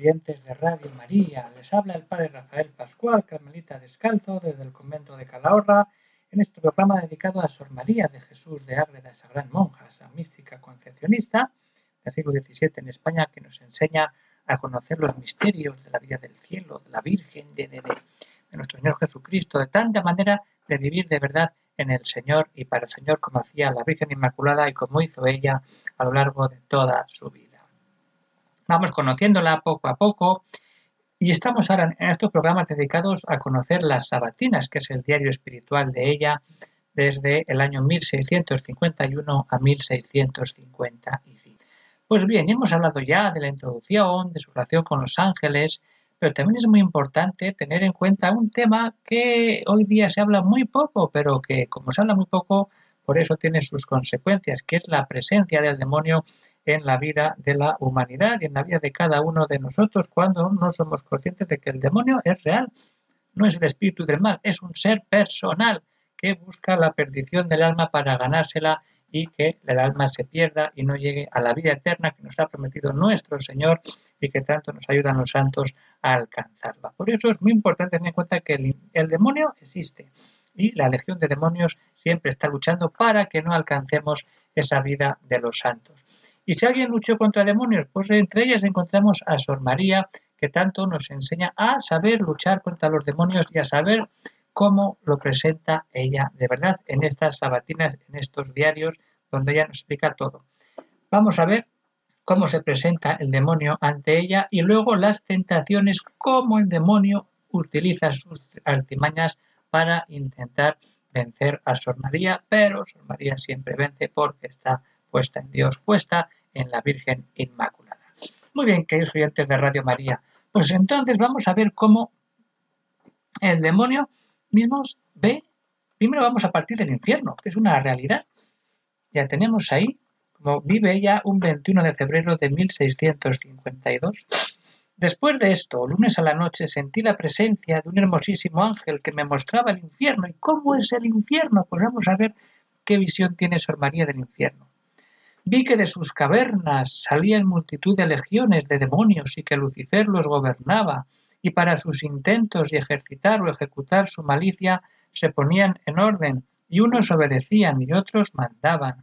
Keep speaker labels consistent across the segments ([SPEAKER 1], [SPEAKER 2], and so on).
[SPEAKER 1] Oyentes de Radio María. Les habla el Padre Rafael Pascual, carmelita descalzo, desde el convento de Calahorra, en este programa dedicado a Sor María de Jesús de Ágreda, esa gran monja, esa mística concepcionista del siglo XVII en España, que nos enseña a conocer los misterios de la vida del cielo, de la Virgen, de, de, de nuestro Señor Jesucristo, de tanta manera de vivir de verdad en el Señor y para el Señor como hacía la Virgen Inmaculada y como hizo ella a lo largo de toda su vida. Vamos conociéndola poco a poco y estamos ahora en estos programas dedicados a conocer las Sabatinas, que es el diario espiritual de ella desde el año 1651 a 1655. Pues bien, hemos hablado ya de la introducción, de su relación con los ángeles, pero también es muy importante tener en cuenta un tema que hoy día se habla muy poco, pero que como se habla muy poco, por eso tiene sus consecuencias, que es la presencia del demonio en la vida de la humanidad y en la vida de cada uno de nosotros cuando no somos conscientes de que el demonio es real, no es el espíritu del mal, es un ser personal que busca la perdición del alma para ganársela y que el alma se pierda y no llegue a la vida eterna que nos ha prometido nuestro Señor y que tanto nos ayudan los santos a alcanzarla. Por eso es muy importante tener en cuenta que el, el demonio existe y la legión de demonios siempre está luchando para que no alcancemos esa vida de los santos. Y si alguien luchó contra demonios, pues entre ellas encontramos a Sor María, que tanto nos enseña a saber luchar contra los demonios y a saber cómo lo presenta ella de verdad en estas sabatinas, en estos diarios, donde ella nos explica todo. Vamos a ver cómo se presenta el demonio ante ella y luego las tentaciones, cómo el demonio utiliza sus artimañas para intentar vencer a Sor María, pero Sor María siempre vence porque está puesta en Dios, puesta en la Virgen Inmaculada. Muy bien, queridos oyentes de Radio María, pues entonces vamos a ver cómo el demonio mismo ve, primero vamos a partir del infierno, que es una realidad. Ya tenemos ahí, como vive ella un 21 de febrero de 1652. Después de esto, lunes a la noche, sentí la presencia de un hermosísimo ángel que me mostraba el infierno. ¿Y cómo es el infierno? Pues vamos a ver qué visión tiene Sor María del infierno. Vi que de sus cavernas salían multitud de legiones de demonios y que Lucifer los gobernaba, y para sus intentos y ejercitar o ejecutar su malicia se ponían en orden, y unos obedecían y otros mandaban.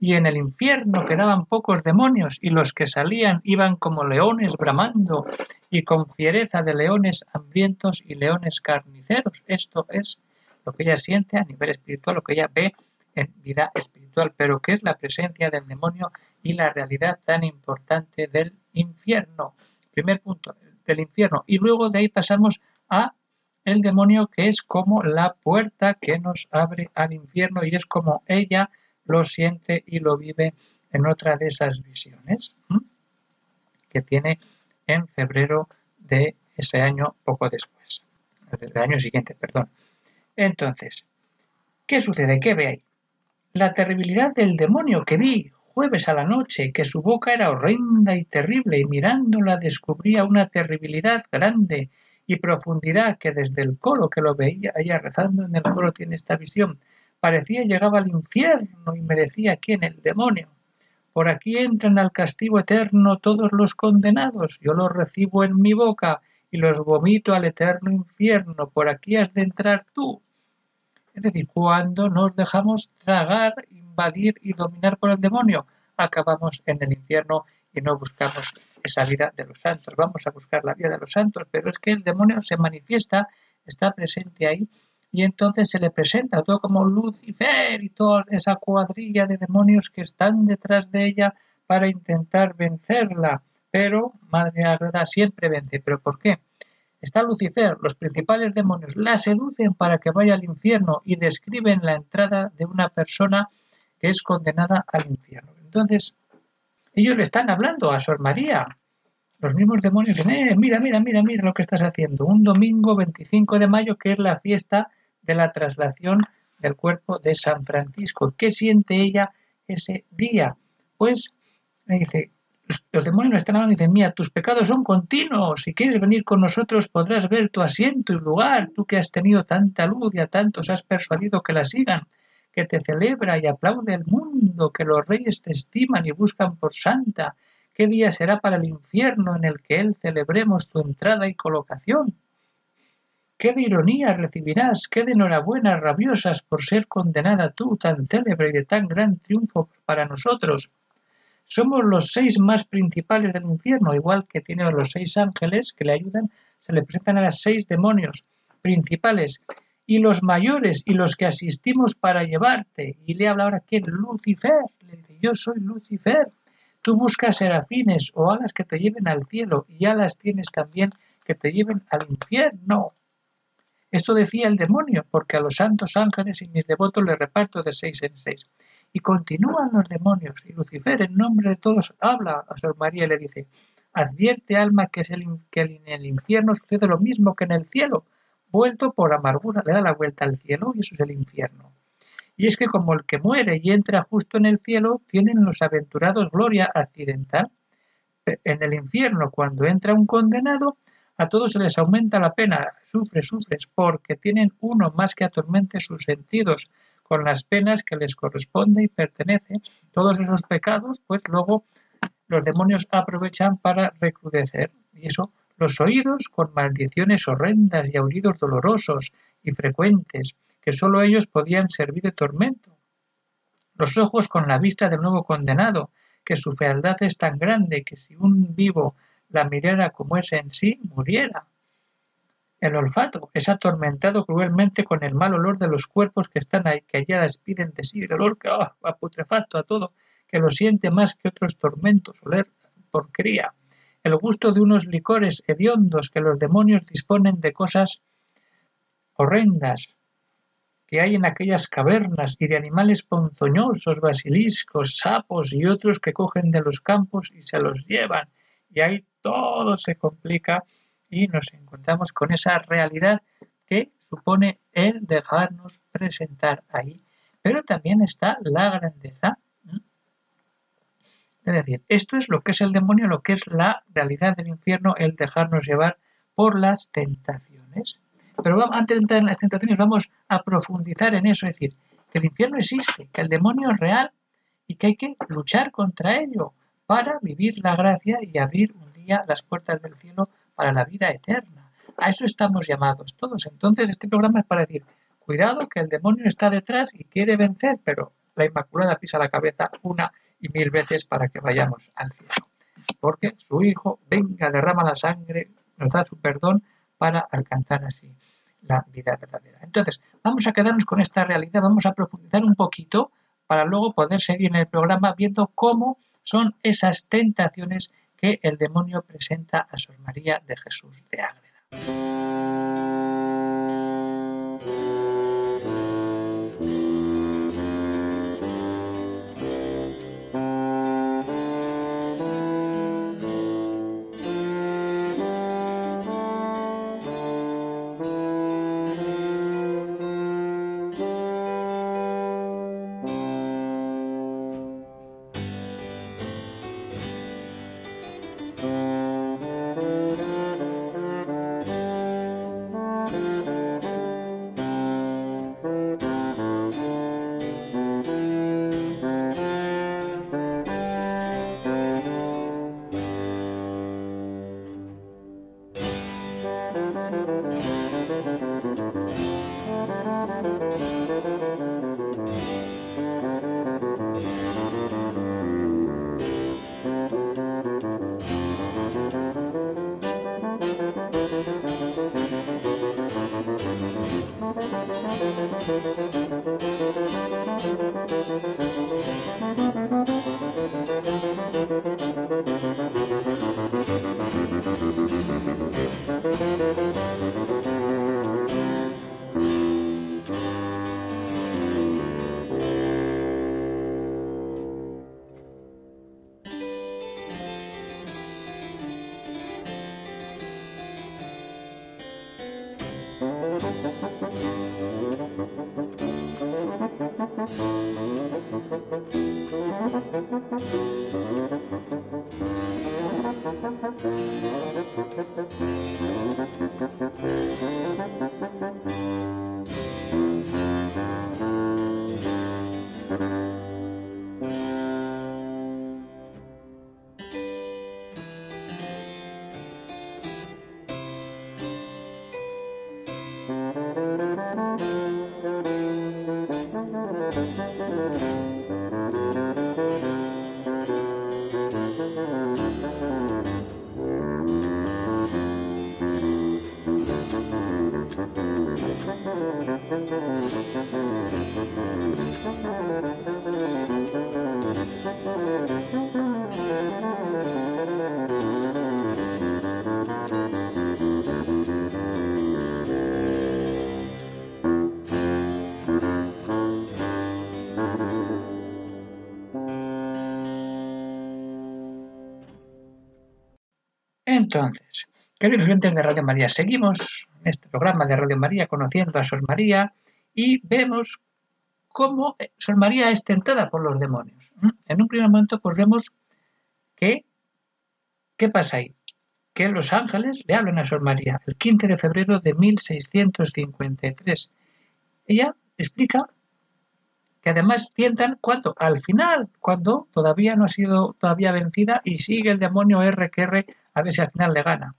[SPEAKER 1] Y en el infierno quedaban pocos demonios, y los que salían iban como leones bramando, y con fiereza de leones hambrientos y leones carniceros. Esto es lo que ella siente a nivel espiritual, lo que ella ve en vida espiritual, pero que es la presencia del demonio y la realidad tan importante del infierno. Primer punto, del infierno. Y luego de ahí pasamos a el demonio que es como la puerta que nos abre al infierno y es como ella lo siente y lo vive en otra de esas visiones que tiene en febrero de ese año poco después, del año siguiente, perdón. Entonces, ¿qué sucede? ¿Qué ve ahí? La terribilidad del demonio que vi jueves a la noche, que su boca era horrenda y terrible, y mirándola descubría una terribilidad grande y profundidad que desde el coro que lo veía allá rezando en el coro tiene esta visión, parecía llegaba al infierno y me decía quién el demonio. Por aquí entran al castigo eterno todos los condenados, yo los recibo en mi boca y los vomito al eterno infierno, por aquí has de entrar tú. Es decir, cuando nos dejamos tragar, invadir y dominar por el demonio, acabamos en el infierno y no buscamos esa vida de los santos. Vamos a buscar la vida de los santos, pero es que el demonio se manifiesta, está presente ahí y entonces se le presenta todo como Lucifer y toda esa cuadrilla de demonios que están detrás de ella para intentar vencerla. Pero Madre Agreda siempre vence. ¿Pero por qué? Está Lucifer, los principales demonios la seducen para que vaya al infierno y describen la entrada de una persona que es condenada al infierno. Entonces, ellos le están hablando a Sor María los mismos demonios dicen, eh, mira, mira, mira, mira lo que estás haciendo. Un domingo 25 de mayo, que es la fiesta de la traslación del cuerpo de San Francisco. ¿Qué siente ella ese día? Pues dice, los demonios están hablando y dicen, mira, tus pecados son continuos, si quieres venir con nosotros podrás ver tu asiento y lugar, tú que has tenido tanta luz y a tantos has persuadido que la sigan, que te celebra y aplaude el mundo, que los reyes te estiman y buscan por santa, qué día será para el infierno en el que él celebremos tu entrada y colocación. ¿Qué de ironía recibirás? ¿Qué de enhorabuenas rabiosas por ser condenada tú, tan célebre y de tan gran triunfo para nosotros? Somos los seis más principales del infierno, igual que tiene los seis ángeles que le ayudan, se le presentan a los seis demonios principales y los mayores y los que asistimos para llevarte. Y le habla ahora que Lucifer, le dice, yo soy Lucifer. Tú buscas serafines o alas que te lleven al cielo y alas tienes también que te lleven al infierno. Esto decía el demonio, porque a los santos ángeles y mis devotos le reparto de seis en seis. Y continúan los demonios, y Lucifer, en nombre de todos, habla a Sor María y le dice, advierte alma que, es el, que en el infierno sucede lo mismo que en el cielo, vuelto por amargura, le da la vuelta al cielo y eso es el infierno. Y es que como el que muere y entra justo en el cielo, tienen los aventurados gloria accidental. En el infierno, cuando entra un condenado, a todos se les aumenta la pena, sufre, sufres, porque tienen uno más que atormente sus sentidos, con las penas que les corresponde y pertenece. Todos esos pecados, pues luego los demonios aprovechan para recrudecer. Y eso, los oídos con maldiciones horrendas y aullidos dolorosos y frecuentes, que sólo ellos podían servir de tormento. Los ojos con la vista del nuevo condenado, que su fealdad es tan grande que si un vivo la mirara como es en sí, muriera. El olfato es atormentado cruelmente con el mal olor de los cuerpos que están ahí, que allá despiden de sí, el olor que ah, putrefacto a todo, que lo siente más que otros tormentos, oler porquería. El gusto de unos licores hediondos que los demonios disponen de cosas horrendas que hay en aquellas cavernas y de animales ponzoñosos, basiliscos, sapos y otros que cogen de los campos y se los llevan. Y ahí todo se complica y nos encontramos con esa realidad que supone el dejarnos presentar ahí. Pero también está la grandeza. Es decir, esto es lo que es el demonio, lo que es la realidad del infierno, el dejarnos llevar por las tentaciones. Pero antes de entrar en las tentaciones vamos a profundizar en eso, es decir, que el infierno existe, que el demonio es real y que hay que luchar contra ello para vivir la gracia y abrir un día las puertas del cielo para la vida eterna. A eso estamos llamados todos. Entonces, este programa es para decir, cuidado que el demonio está detrás y quiere vencer, pero la Inmaculada pisa la cabeza una y mil veces para que vayamos al cielo. Porque su Hijo, venga, derrama la sangre, nos da su perdón para alcanzar así la vida verdadera. Entonces, vamos a quedarnos con esta realidad, vamos a profundizar un poquito para luego poder seguir en el programa viendo cómo son esas tentaciones que el demonio presenta a Sor María de Jesús de Ágreda. Entonces, queridos oyentes de Radio María, seguimos en este programa de Radio María conociendo a Sor María y vemos cómo eh, Sor María es tentada por los demonios. En un primer momento, pues vemos que, ¿qué pasa ahí? Que los ángeles le hablan a Sor María el 15 de febrero de 1653. Ella explica que además tientan cuando al final, cuando todavía no ha sido todavía vencida y sigue el demonio R que R a ver si al final le gana.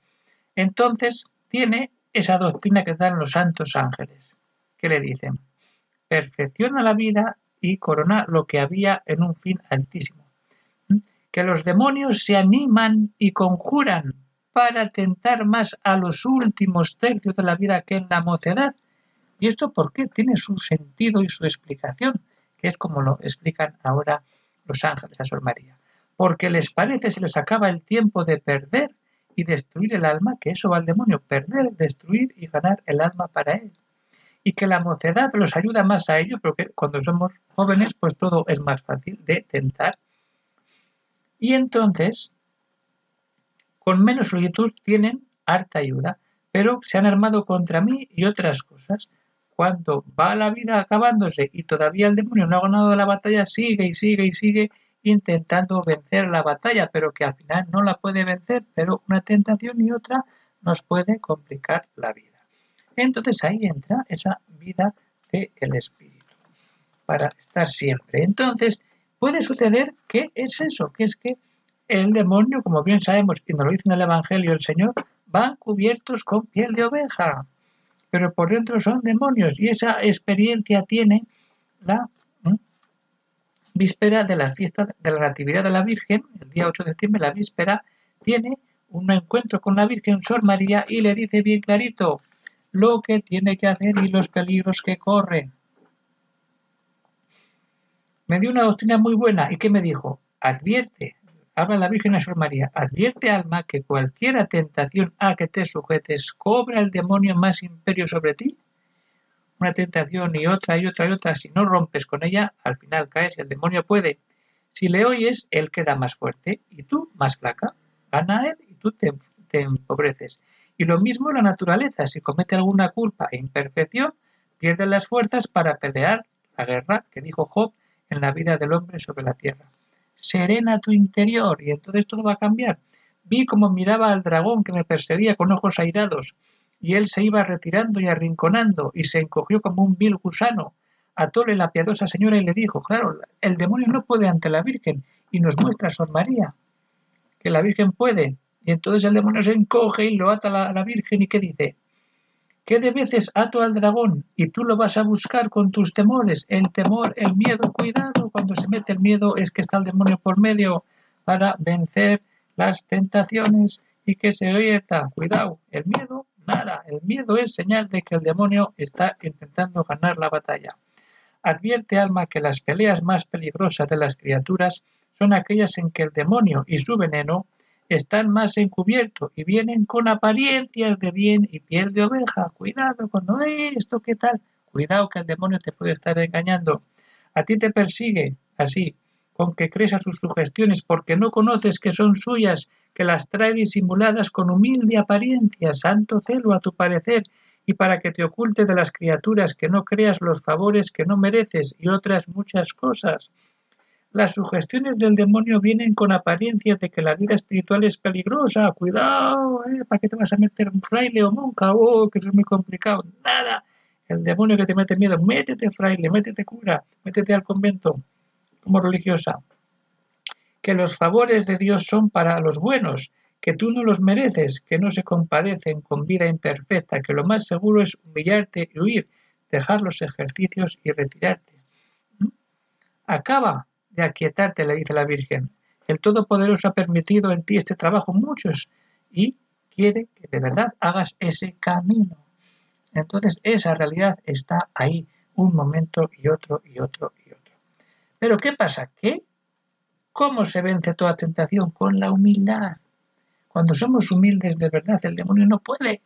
[SPEAKER 1] Entonces tiene esa doctrina que dan los santos ángeles, que le dicen, perfecciona la vida y corona lo que había en un fin altísimo. Que los demonios se animan y conjuran para tentar más a los últimos tercios de la vida que en la mocedad. ¿Y esto por qué? Tiene su sentido y su explicación, que es como lo explican ahora los ángeles a Sor María porque les parece se les acaba el tiempo de perder y destruir el alma, que eso va al demonio, perder, destruir y ganar el alma para él. Y que la mocedad los ayuda más a ello, porque cuando somos jóvenes, pues todo es más fácil de tentar. Y entonces, con menos solicitud tienen harta ayuda, pero se han armado contra mí y otras cosas. Cuando va la vida acabándose y todavía el demonio no ha ganado la batalla, sigue y sigue y sigue intentando vencer la batalla, pero que al final no la puede vencer, pero una tentación y otra nos puede complicar la vida. Entonces ahí entra esa vida del espíritu, para estar siempre. Entonces puede suceder que es eso, que es que el demonio, como bien sabemos, y nos lo dice en el Evangelio el Señor, van cubiertos con piel de oveja, pero por dentro son demonios y esa experiencia tiene la víspera de la fiesta de la Natividad de la Virgen, el día 8 de septiembre, la víspera, tiene un encuentro con la Virgen Sor María y le dice bien clarito lo que tiene que hacer y los peligros que corre. Me dio una doctrina muy buena y ¿qué me dijo? Advierte, habla la Virgen a Sor María, advierte alma que cualquier tentación a que te sujetes cobra el demonio más imperio sobre ti una tentación y otra y otra y otra, si no rompes con ella, al final caes el demonio puede. Si le oyes, él queda más fuerte y tú más flaca. Gana él y tú te, empobreces. Y lo mismo la naturaleza, si comete alguna culpa e imperfección, pierde las fuerzas para pelear la guerra que dijo Job en la vida del hombre sobre la tierra. Serena tu interior y entonces todo va a cambiar. Vi como miraba al dragón que me perseguía con ojos airados y él se iba retirando y arrinconando, y se encogió como un vil gusano. Atóle la piadosa señora y le dijo, claro, el demonio no puede ante la Virgen, y nos muestra a Sor María, que la Virgen puede. Y entonces el demonio se encoge y lo ata a la, Virgen, y ¿qué dice? ¿Qué de veces ato al dragón y tú lo vas a buscar con tus temores? El temor, el miedo, cuidado, cuando se mete el miedo es que está el demonio por medio para vencer las tentaciones y que se oye, cuidado, el miedo Nada, el miedo es señal de que el demonio está intentando ganar la batalla. Advierte alma que las peleas más peligrosas de las criaturas son aquellas en que el demonio y su veneno están más encubiertos y vienen con apariencias de bien y piel de oveja. Cuidado cuando esto, ¿qué tal? Cuidado que el demonio te puede estar engañando. A ti te persigue así, con que crees a sus sugestiones porque no conoces que son suyas, que las trae disimuladas con humilde apariencia, santo celo a tu parecer, y para que te oculte de las criaturas, que no creas los favores que no mereces y otras muchas cosas. Las sugestiones del demonio vienen con apariencia de que la vida espiritual es peligrosa. Cuidado, ¿eh? ¿para qué te vas a meter un fraile o monja? Oh, que eso es muy complicado. Nada. El demonio que te mete miedo, métete fraile, métete cura, métete al convento como religiosa. Que los favores de Dios son para los buenos, que tú no los mereces, que no se compadecen con vida imperfecta, que lo más seguro es humillarte y huir, dejar los ejercicios y retirarte. ¿Mm? Acaba de aquietarte, le dice la Virgen. El Todopoderoso ha permitido en ti este trabajo muchos y quiere que de verdad hagas ese camino. Entonces esa realidad está ahí un momento y otro y otro y otro. Pero ¿qué pasa? ¿Qué? ¿Cómo se vence toda tentación? Con la humildad. Cuando somos humildes de verdad, el demonio no puede,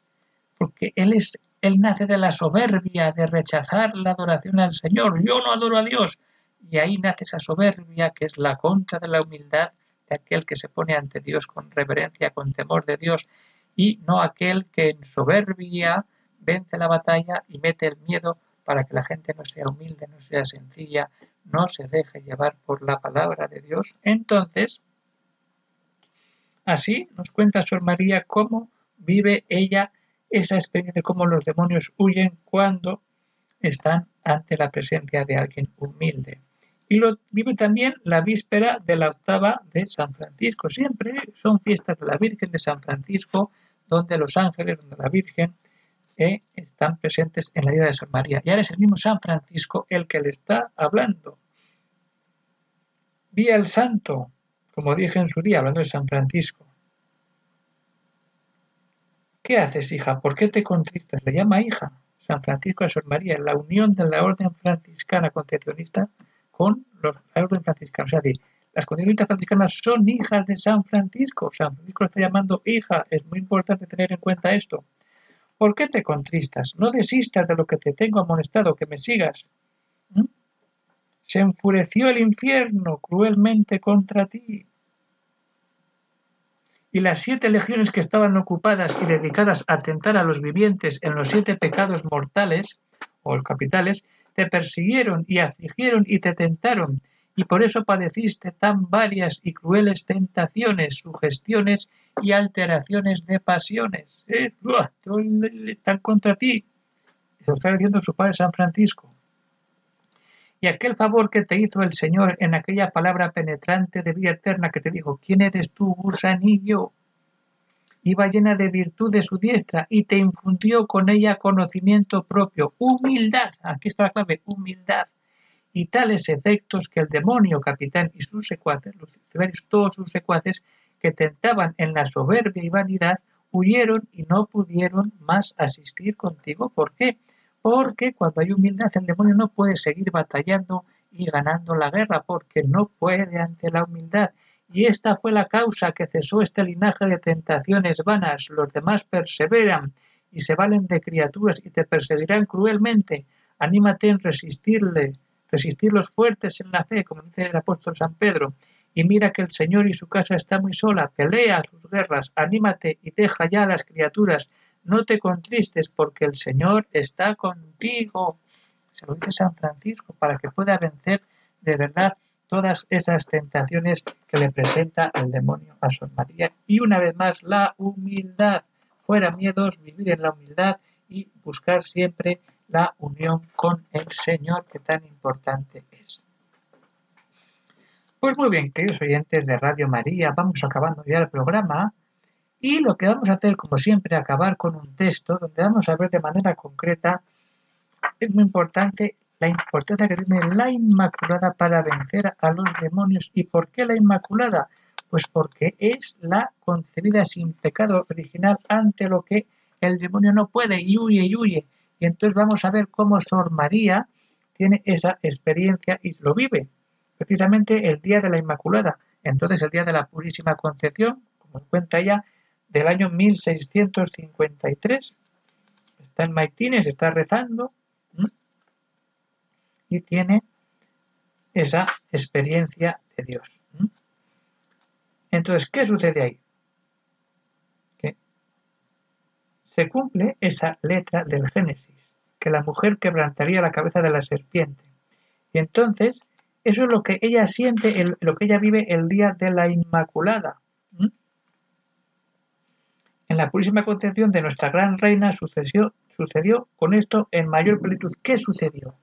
[SPEAKER 1] porque él es él nace de la soberbia de rechazar la adoración al Señor. Yo no adoro a Dios, y ahí nace esa soberbia que es la contra de la humildad de aquel que se pone ante Dios con reverencia, con temor de Dios, y no aquel que en soberbia vence la batalla y mete el miedo para que la gente no sea humilde, no sea sencilla, no se deje llevar por la palabra de Dios. Entonces, así nos cuenta Sor María cómo vive ella esa experiencia cómo los demonios huyen cuando están ante la presencia de alguien humilde y lo vive también la víspera de la octava de San Francisco. Siempre son fiestas de la Virgen de San Francisco, donde los ángeles, donde la Virgen están presentes en la vida de San María. Y ahora es el mismo San Francisco el que le está hablando. Vi al santo, como dije en su día, hablando de San Francisco. ¿Qué haces, hija? ¿Por qué te contristas? Le llama hija. San Francisco a Sor María, la unión de la orden franciscana concepcionista con los orden franciscanos. O sea, las condiciones franciscanas son hijas de San Francisco. San Francisco está llamando hija. Es muy importante tener en cuenta esto. ¿Por qué te contristas? No desistas de lo que te tengo amonestado, que me sigas. ¿Mm? Se enfureció el infierno cruelmente contra ti. Y las siete legiones que estaban ocupadas y dedicadas a atentar a los vivientes en los siete pecados mortales, o los capitales, te persiguieron y afligieron y te tentaron, y por eso padeciste tan varias y crueles tentaciones, sugestiones y alteraciones de pasiones. ¿Eh? Están contra ti. Se lo está diciendo su padre San Francisco. Y aquel favor que te hizo el Señor en aquella palabra penetrante de vida eterna que te dijo, ¿quién eres tú, gusanillo? iba llena de virtud de su diestra y te infundió con ella conocimiento propio, humildad, aquí está la clave, humildad, y tales efectos que el demonio, capitán y sus secuaces, los todos sus secuaces, que tentaban en la soberbia y vanidad, huyeron y no pudieron más asistir contigo. ¿Por qué? Porque cuando hay humildad el demonio no puede seguir batallando y ganando la guerra, porque no puede ante la humildad y esta fue la causa que cesó este linaje de tentaciones vanas. Los demás perseveran y se valen de criaturas y te perseguirán cruelmente. Anímate en resistirle, resistir los fuertes en la fe, como dice el apóstol San Pedro. Y mira que el Señor y su casa está muy sola. Pelea sus guerras, anímate y deja ya a las criaturas. No te contristes porque el Señor está contigo. Se lo dice San Francisco para que pueda vencer de verdad todas esas tentaciones que le presenta el demonio a Sor María. Y una vez más, la humildad. Fuera miedos, vivir en la humildad y buscar siempre la unión con el Señor que tan importante es. Pues muy bien, queridos oyentes de Radio María, vamos acabando ya el programa y lo que vamos a hacer, como siempre, acabar con un texto donde vamos a ver de manera concreta, es muy importante, la importancia que tiene la Inmaculada para vencer a los demonios. ¿Y por qué la Inmaculada? Pues porque es la concebida sin pecado original ante lo que el demonio no puede y huye y huye. Y entonces vamos a ver cómo Sor María tiene esa experiencia y lo vive. Precisamente el día de la Inmaculada. Entonces el día de la Purísima Concepción, como cuenta ella, del año 1653. Está en Maitines, está rezando y tiene esa experiencia de Dios. Entonces, ¿qué sucede ahí? Que se cumple esa letra del Génesis, que la mujer quebrantaría la cabeza de la serpiente. Y entonces, eso es lo que ella siente, lo que ella vive el día de la Inmaculada. En la Purísima Concepción de nuestra gran reina sucedió, sucedió con esto en mayor plenitud. ¿Qué sucedió?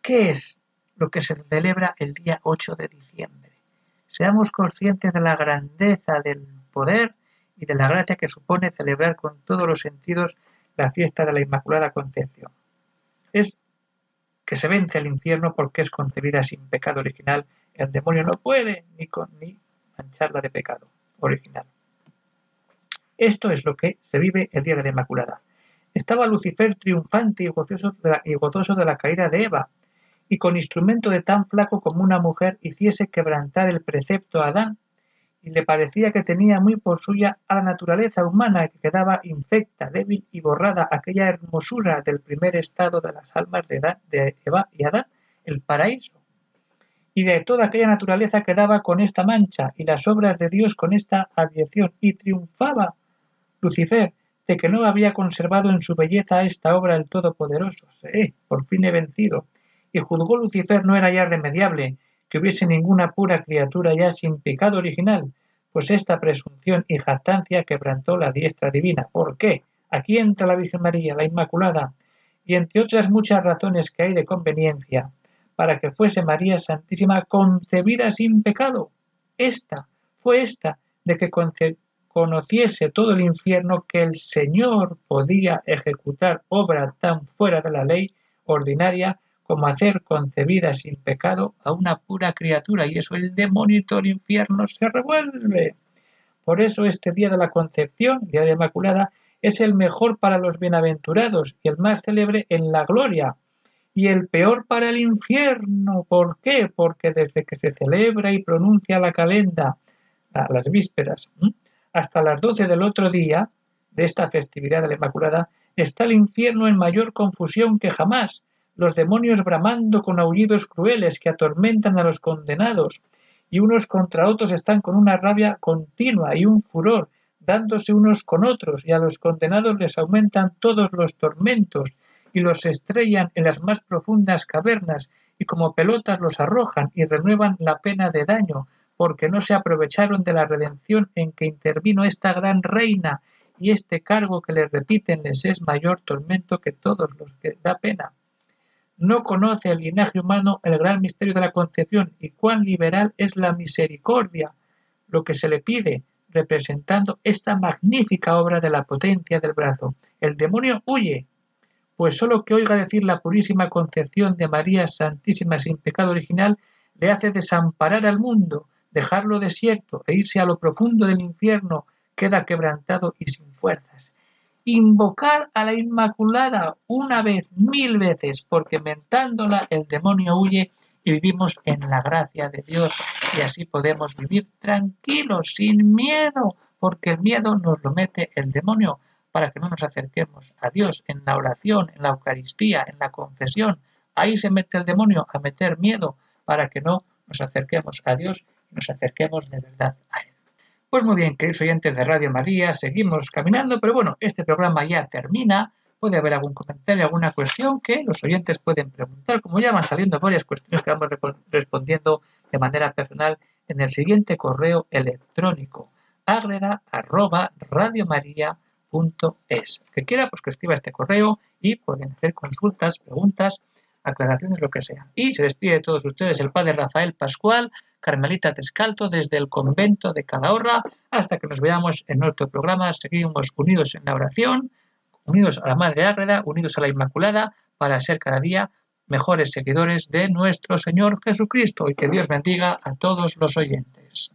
[SPEAKER 1] ¿Qué es lo que se celebra el día 8 de diciembre? Seamos conscientes de la grandeza del poder y de la gracia que supone celebrar con todos los sentidos la fiesta de la Inmaculada Concepción. Es que se vence al infierno porque es concebida sin pecado original. El demonio no puede ni, con, ni mancharla de pecado original. Esto es lo que se vive el día de la Inmaculada. Estaba Lucifer triunfante y gozoso de la, y gozoso de la caída de Eva, y con instrumento de tan flaco como una mujer hiciese quebrantar el precepto a Adán, y le parecía que tenía muy por suya a la naturaleza humana que quedaba infecta, débil y borrada aquella hermosura del primer estado de las almas de, Eva y Adán, el paraíso. Y de toda aquella naturaleza quedaba con esta mancha y las obras de Dios con esta aviación y triunfaba Lucifer, de que no había conservado en su belleza esta obra el Todopoderoso. Eh, por fin he vencido. Y juzgó Lucifer no era ya remediable, que hubiese ninguna pura criatura ya sin pecado original, pues esta presunción y jactancia quebrantó la diestra divina. ¿Por qué? Aquí entra la Virgen María, la Inmaculada, y entre otras muchas razones que hay de conveniencia, para que fuese María Santísima concebida sin pecado. Esta, fue esta, de que conociese todo el infierno que el Señor podía ejecutar obra tan fuera de la ley ordinaria como hacer concebida sin pecado a una pura criatura, y eso el demonio y el infierno se revuelve. Por eso este día de la concepción, día de la Inmaculada, es el mejor para los bienaventurados y el más célebre en la gloria, y el peor para el infierno. ¿Por qué? Porque desde que se celebra y pronuncia la calenda, las vísperas, hasta las doce del otro día de esta festividad de la Inmaculada, está el infierno en mayor confusión que jamás, los demonios bramando con aullidos crueles que atormentan a los condenados, y unos contra otros están con una rabia continua y un furor, dándose unos con otros, y a los condenados les aumentan todos los tormentos, y los estrellan en las más profundas cavernas, y como pelotas los arrojan y renuevan la pena de daño, porque no se aprovecharon de la redención en que intervino esta gran reina, y este cargo que les repiten les es mayor tormento que todos los que da pena no conoce el linaje humano el gran misterio de la concepción y cuán liberal es la misericordia, lo que se le pide, representando esta magnífica obra de la potencia del brazo. El demonio huye, pues sólo que oiga decir la purísima concepción de María Santísima sin pecado original le hace desamparar al mundo, dejarlo desierto e irse a lo profundo del infierno, queda quebrantado y sin fuerzas invocar a la Inmaculada una vez, mil veces, porque mentándola el demonio huye y vivimos en la gracia de Dios y así podemos vivir tranquilos, sin miedo, porque el miedo nos lo mete el demonio para que no nos acerquemos a Dios en la oración, en la Eucaristía, en la confesión. Ahí se mete el demonio a meter miedo para que no nos acerquemos a Dios y nos acerquemos de verdad a Él. Pues muy bien, queridos oyentes de Radio María, seguimos caminando, pero bueno, este programa ya termina. Puede haber algún comentario, alguna cuestión que los oyentes pueden preguntar, como ya van saliendo varias cuestiones que vamos respondiendo de manera personal en el siguiente correo electrónico agreda Que quiera, pues que escriba este correo y pueden hacer consultas, preguntas, aclaraciones, lo que sea. Y se despide de todos ustedes el padre Rafael Pascual Carmelita Descalto desde el convento de Calahorra hasta que nos veamos en otro programa. Seguimos unidos en la oración, unidos a la Madre Ágreda, unidos a la Inmaculada para ser cada día mejores seguidores de nuestro Señor Jesucristo y que Dios bendiga a todos los oyentes.